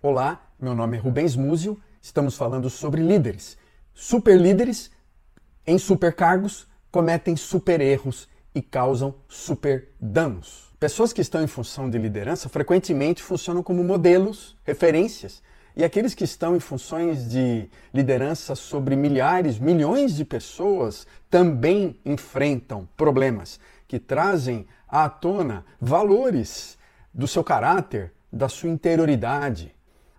Olá, meu nome é Rubens Múzio, estamos falando sobre líderes. Superlíderes em supercargos cometem super erros e causam super danos. Pessoas que estão em função de liderança frequentemente funcionam como modelos, referências, e aqueles que estão em funções de liderança sobre milhares, milhões de pessoas também enfrentam problemas que trazem à tona valores do seu caráter, da sua interioridade,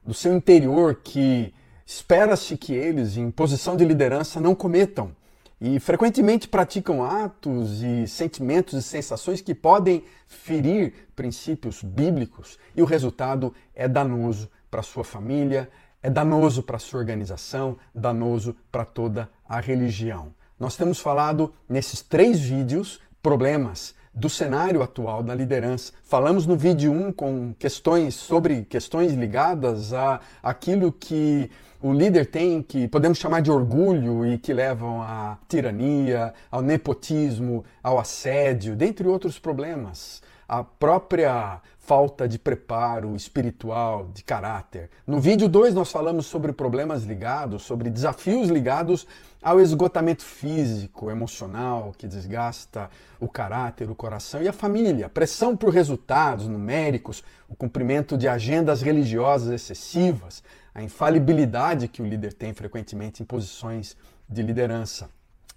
do seu interior que espera-se que eles, em posição de liderança, não cometam. E frequentemente praticam atos e sentimentos e sensações que podem ferir princípios bíblicos, e o resultado é danoso para sua família, é danoso para sua organização, danoso para toda a religião. Nós temos falado nesses três vídeos problemas do cenário atual da liderança. Falamos no vídeo 1 com questões sobre questões ligadas a aquilo que o líder tem, que podemos chamar de orgulho e que levam à tirania, ao nepotismo, ao assédio, dentre outros problemas a própria falta de preparo espiritual, de caráter. No vídeo 2 nós falamos sobre problemas ligados, sobre desafios ligados ao esgotamento físico, emocional, que desgasta o caráter, o coração e a família, pressão por resultados numéricos, o cumprimento de agendas religiosas excessivas, a infalibilidade que o líder tem frequentemente em posições de liderança.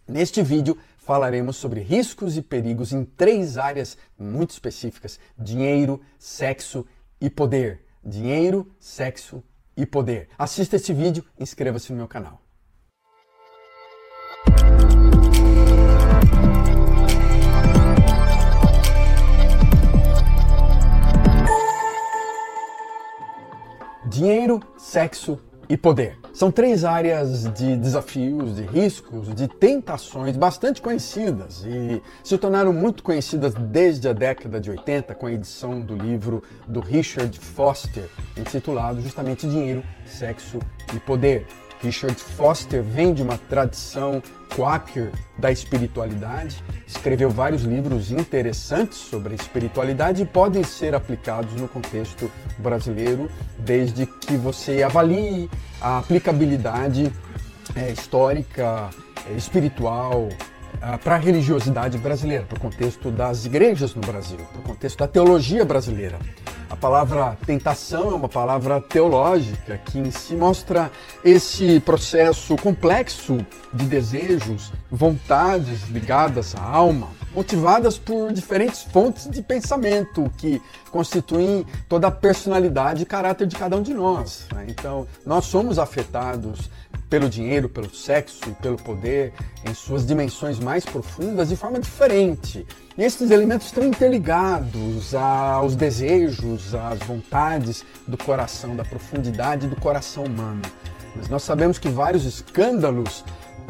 Neste vídeo falaremos sobre riscos e perigos em três áreas muito específicas: dinheiro, sexo e poder. Dinheiro, sexo e poder. Assista este vídeo e inscreva-se no meu canal. Dinheiro, sexo e poder. São três áreas de desafios, de riscos, de tentações bastante conhecidas e se tornaram muito conhecidas desde a década de 80 com a edição do livro do Richard Foster, intitulado justamente Dinheiro, Sexo e Poder. Richard Foster vem de uma tradição quaker da espiritualidade, escreveu vários livros interessantes sobre a espiritualidade e podem ser aplicados no contexto brasileiro, desde que você avalie a aplicabilidade é, histórica, é, espiritual, é, para a religiosidade brasileira, para o contexto das igrejas no Brasil, para o contexto da teologia brasileira. A palavra tentação é uma palavra teológica que em si mostra esse processo complexo de desejos, vontades ligadas à alma, motivadas por diferentes fontes de pensamento que constituem toda a personalidade e caráter de cada um de nós. Né? Então, nós somos afetados pelo dinheiro, pelo sexo e pelo poder em suas dimensões mais profundas de forma diferente. E esses elementos estão interligados aos desejos, às vontades do coração, da profundidade do coração humano. Mas nós sabemos que vários escândalos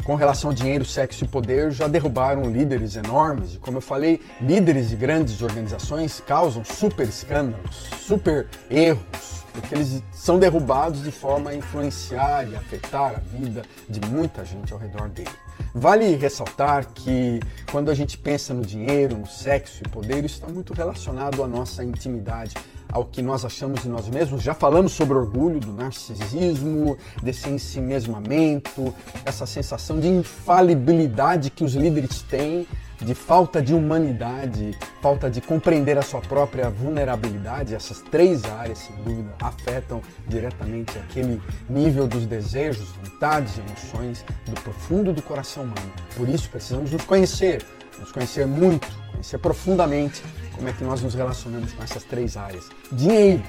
com relação ao dinheiro, sexo e poder já derrubaram líderes enormes. E como eu falei, líderes de grandes organizações causam super escândalos, super erros, porque eles são derrubados de forma a influenciar e afetar a vida de muita gente ao redor dele. Vale ressaltar que quando a gente pensa no dinheiro, no sexo e poder, isso está muito relacionado à nossa intimidade, ao que nós achamos de nós mesmos. Já falamos sobre orgulho, do narcisismo, desse ensimesmamento, essa sensação de infalibilidade que os líderes têm de falta de humanidade, falta de compreender a sua própria vulnerabilidade, essas três áreas, sem dúvida, afetam diretamente aquele nível dos desejos, vontades, emoções do profundo do coração humano. Por isso precisamos nos conhecer, nos conhecer muito, conhecer profundamente como é que nós nos relacionamos com essas três áreas. Dinheiro.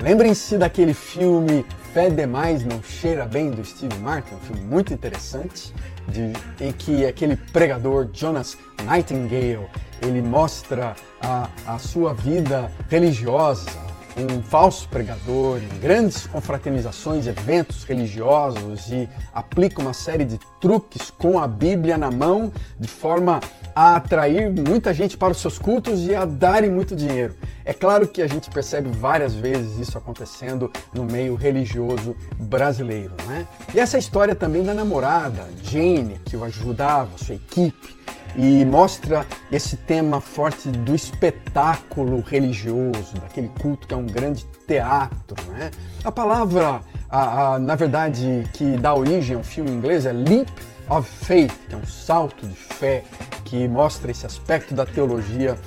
Lembrem-se daquele filme Fé Demais Não Cheira Bem do Steve Martin, um filme muito interessante, de, em que aquele pregador Jonas Nightingale ele mostra a, a sua vida religiosa, um falso pregador em grandes confraternizações, eventos religiosos e aplica uma série de truques com a Bíblia na mão de forma a atrair muita gente para os seus cultos e a darem muito dinheiro. É claro que a gente percebe várias vezes isso acontecendo no meio religioso brasileiro, né? E essa história também da namorada, Jane, que o ajudava, sua equipe, e mostra esse tema forte do espetáculo religioso, daquele culto que é um grande teatro. Né? A palavra, a, a, na verdade, que dá origem ao filme inglês é leap of faith, que é um salto de fé, que mostra esse aspecto da teologia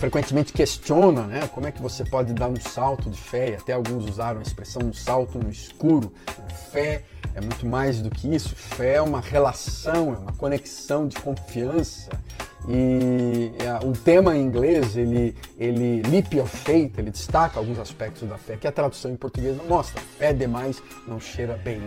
frequentemente questiona né, como é que você pode dar um salto de fé, e até alguns usaram a expressão um salto no escuro. Fé é muito mais do que isso, fé é uma relação, é uma conexão de confiança. E é, o tema em inglês, ele, ele leap of faith, ele destaca alguns aspectos da fé que a tradução em português não mostra. Fé demais não cheira bem.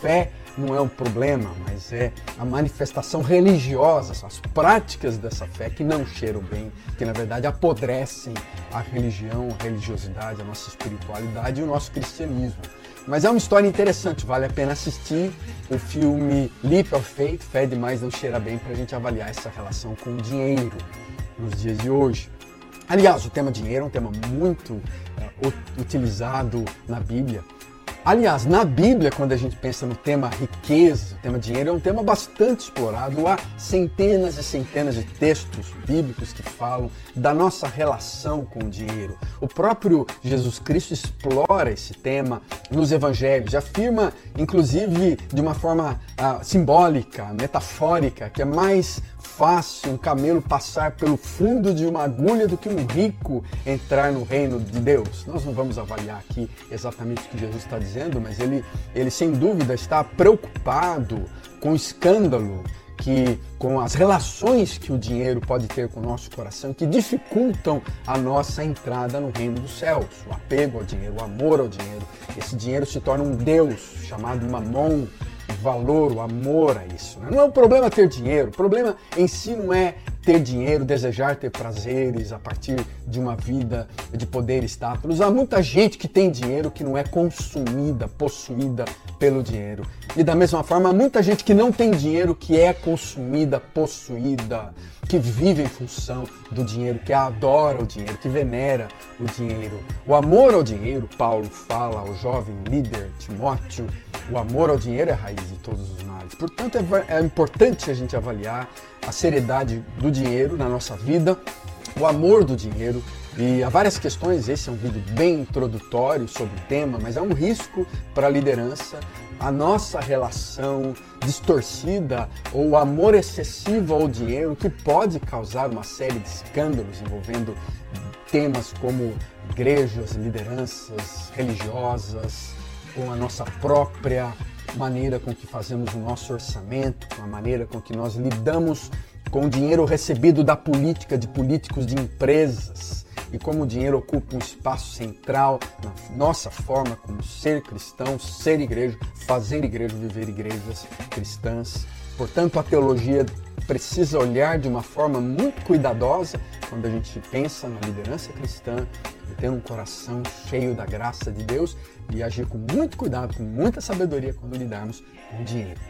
Fé não é um problema, mas é a manifestação religiosa, as práticas dessa fé que não cheiram bem, que na verdade apodrecem a religião, a religiosidade, a nossa espiritualidade e o nosso cristianismo. Mas é uma história interessante, vale a pena assistir o filme Leap of Faith, Fé Demais Não Cheira Bem, para a gente avaliar essa relação com o dinheiro nos dias de hoje. Aliás, o tema dinheiro é um tema muito uh, utilizado na Bíblia. Aliás, na Bíblia, quando a gente pensa no tema riqueza, o tema dinheiro, é um tema bastante explorado. Há centenas e centenas de textos bíblicos que falam da nossa relação com o dinheiro. O próprio Jesus Cristo explora esse tema nos evangelhos, afirma, inclusive, de uma forma ah, simbólica, metafórica, que é mais fácil um camelo passar pelo fundo de uma agulha do que um rico entrar no reino de Deus. Nós não vamos avaliar aqui exatamente o que Jesus está dizendo, mas ele, ele sem dúvida está preocupado com o escândalo que com as relações que o dinheiro pode ter com o nosso coração que dificultam a nossa entrada no reino dos céus. O apego ao dinheiro, o amor ao dinheiro. Esse dinheiro se torna um Deus chamado Mamon, valor, o amor a isso. Né? Não é um problema ter dinheiro, o problema em si não é ter dinheiro, desejar ter prazeres a partir de uma vida de poder e status. Há muita gente que tem dinheiro que não é consumida, possuída pelo dinheiro. E da mesma forma, há muita gente que não tem dinheiro que é consumida, possuída, que vive em função do dinheiro, que adora o dinheiro, que venera o dinheiro. O amor ao dinheiro, Paulo fala ao jovem líder Timóteo, o amor ao dinheiro é a raiz de todos os males. Portanto, é, é importante a gente avaliar a seriedade do dinheiro na nossa vida, o amor do dinheiro. E há várias questões, esse é um vídeo bem introdutório sobre o tema, mas é um risco para a liderança a nossa relação distorcida ou o amor excessivo ao dinheiro que pode causar uma série de escândalos envolvendo temas como igrejas, lideranças religiosas, com a nossa própria maneira com que fazemos o nosso orçamento, com a maneira com que nós lidamos com o dinheiro recebido da política, de políticos, de empresas, e como o dinheiro ocupa um espaço central na nossa forma como ser cristão, ser igreja, fazer igreja, viver igrejas cristãs. Portanto, a teologia precisa olhar de uma forma muito cuidadosa quando a gente pensa na liderança cristã e ter um coração cheio da graça de Deus e agir com muito cuidado, com muita sabedoria quando lidarmos com o dinheiro.